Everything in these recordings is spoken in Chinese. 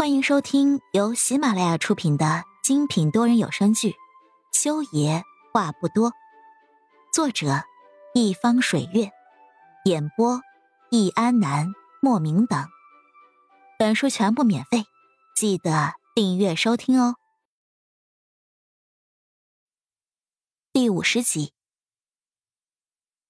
欢迎收听由喜马拉雅出品的精品多人有声剧《修爷话不多》，作者：一方水月，演播：易安南、莫名等。本书全部免费，记得订阅收听哦。第五十集，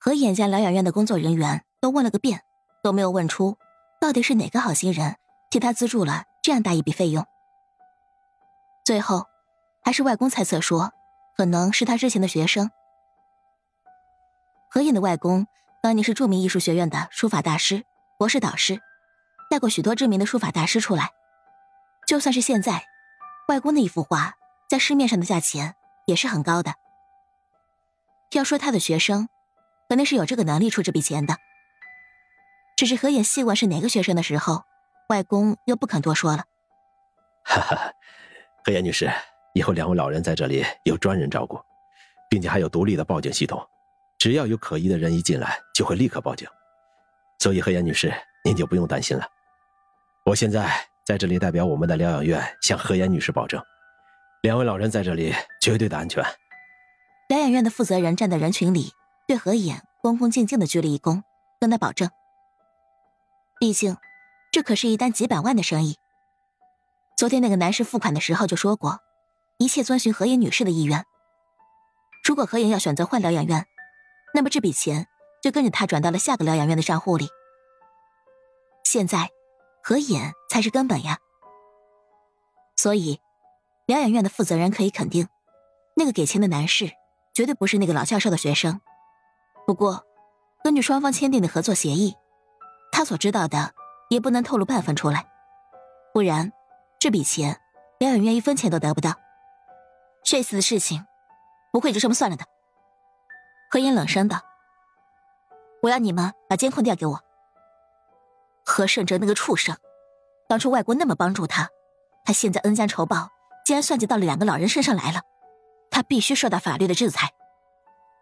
和眼将疗养院的工作人员都问了个遍，都没有问出到底是哪个好心人替他资助了。这样大一笔费用，最后还是外公猜测说，可能是他之前的学生。何影的外公当年是著名艺术学院的书法大师、博士导师，带过许多知名的书法大师出来。就算是现在，外公的一幅画在市面上的价钱也是很高的。要说他的学生，肯定是有这个能力出这笔钱的。只是何影细问是哪个学生的时候。外公又不肯多说了。哈哈，何岩女士，以后两位老人在这里有专人照顾，并且还有独立的报警系统，只要有可疑的人一进来，就会立刻报警。所以何岩女士，您就不用担心了。我现在在这里代表我们的疗养院向何岩女士保证，两位老人在这里绝对的安全。疗养院的负责人站在人群里，对何岩恭恭敬敬的鞠了一躬，跟他保证。毕竟。这可是一单几百万的生意。昨天那个男士付款的时候就说过，一切遵循何妍女士的意愿。如果何妍要选择换疗养院，那么这笔钱就跟着他转到了下个疗养院的账户里。现在，何妍才是根本呀。所以，疗养院的负责人可以肯定，那个给钱的男士绝对不是那个老教授的学生。不过，根据双方签订的合作协议，他所知道的。也不能透露半分出来，不然这笔钱疗养院一分钱都得不到。这次的事情不会就这么算了的。何言冷声道：“我要你们把监控调给我。何胜哲那个畜生，当初外公那么帮助他，他现在恩将仇报，竟然算计到了两个老人身上来了，他必须受到法律的制裁。”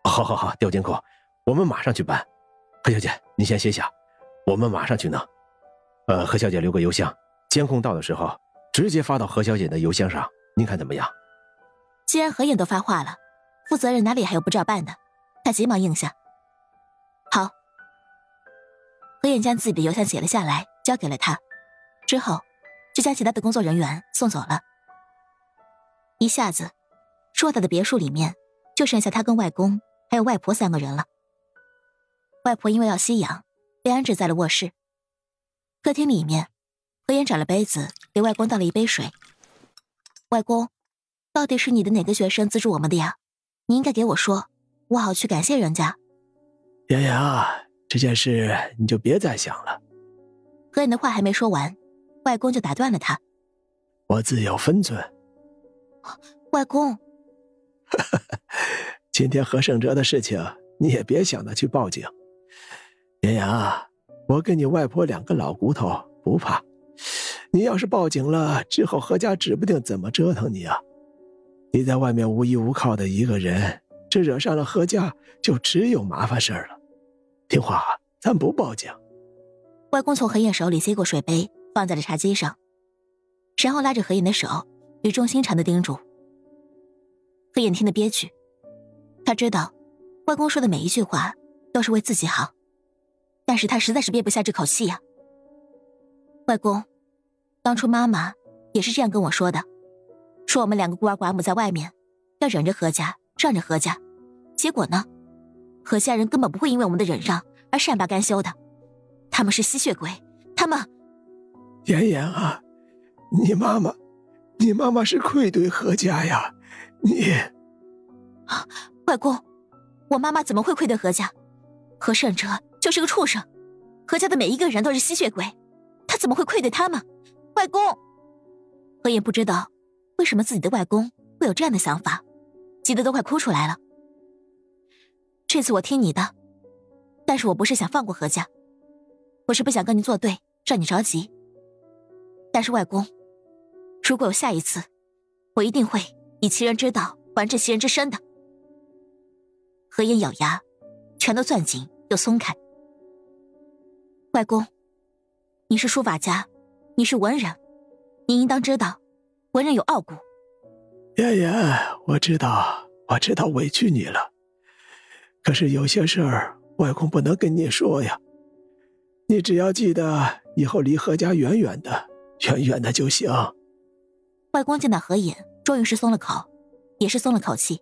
好好好，调监控，我们马上去办。何小姐，你先歇下，我们马上去弄。呃，何小姐留个邮箱，监控到的时候直接发到何小姐的邮箱上，您看怎么样？既然何影都发话了，负责人哪里还有不照办的？他急忙应下。好。何影将自己的邮箱写了下来，交给了他，之后就将其他的工作人员送走了。一下子，硕大的别墅里面就剩下他跟外公还有外婆三个人了。外婆因为要吸氧，被安置在了卧室。客厅里面，何言找了杯子给外公倒了一杯水。外公，到底是你的哪个学生资助我们的呀？你应该给我说，我好去感谢人家。妍妍啊，这件事你就别再想了。何言的话还没说完，外公就打断了他。我自有分寸。外公，今天何胜哲的事情，你也别想着去报警。妍妍啊。我跟你外婆两个老骨头不怕，你要是报警了之后，何家指不定怎么折腾你啊！你在外面无依无靠的一个人，这惹上了何家，就只有麻烦事儿了。听话，咱不报警。外公从何燕手里接过水杯，放在了茶几上，然后拉着何燕的手，语重心长的叮嘱。何燕听得憋屈，他知道，外公说的每一句话都是为自己好。但是他实在是憋不下这口气呀。外公，当初妈妈也是这样跟我说的，说我们两个孤儿寡母在外面，要忍着何家，让着何家。结果呢，何家人根本不会因为我们的忍让而善罢甘休的，他们是吸血鬼，他们。妍妍啊，你妈妈，你妈妈是愧对何家呀，你。啊，外公，我妈妈怎么会愧对何家？何胜哲。就是个畜生，何家的每一个人都是吸血鬼，他怎么会愧对他们？外公，何言不知道为什么自己的外公会有这样的想法，急得都快哭出来了。这次我听你的，但是我不是想放过何家，我是不想跟你作对，让你着急。但是外公，如果有下一次，我一定会以其人之道还治其人之身的。何言咬牙，拳头攥紧又松开。外公，你是书法家，你是文人，你应当知道，文人有傲骨。燕燕，我知道，我知道委屈你了。可是有些事儿，外公不能跟你说呀。你只要记得以后离何家远远的，远远的就行。外公见到何隐，终于是松了口，也是松了口气，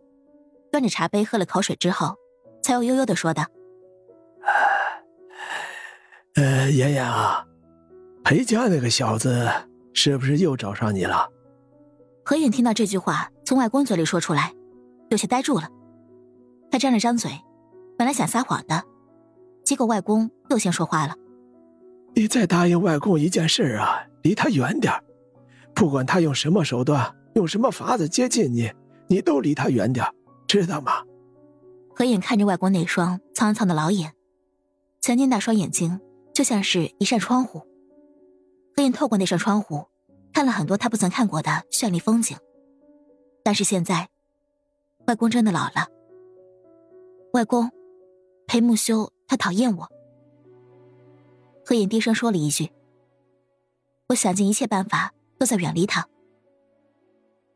端着茶杯喝了口水之后，才又悠悠的说道：“呃，妍妍啊，裴家那个小子是不是又找上你了？”何隐听到这句话从外公嘴里说出来，有些呆住了。他张了张嘴。本来想撒谎的，结果外公又先说话了：“你再答应外公一件事啊，离他远点不管他用什么手段，用什么法子接近你，你都离他远点知道吗？”何影看着外公那双苍苍的老眼，曾经那双眼睛就像是一扇窗户。何影透过那扇窗户，看了很多他不曾看过的绚丽风景。但是现在，外公真的老了。外公。裴木修，他讨厌我。何影低声说了一句：“我想尽一切办法，都在远离他。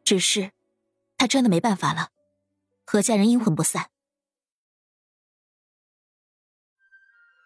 只是，他真的没办法了。何家人阴魂不散。”